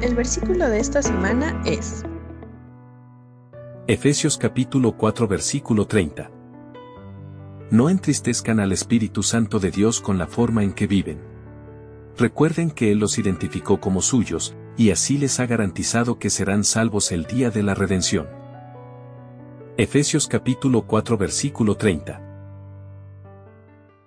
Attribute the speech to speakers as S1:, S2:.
S1: El versículo de esta semana es
S2: Efesios capítulo 4 versículo 30. No entristezcan al Espíritu Santo de Dios con la forma en que viven. Recuerden que Él los identificó como suyos, y así les ha garantizado que serán salvos el día de la redención. Efesios capítulo 4 versículo 30.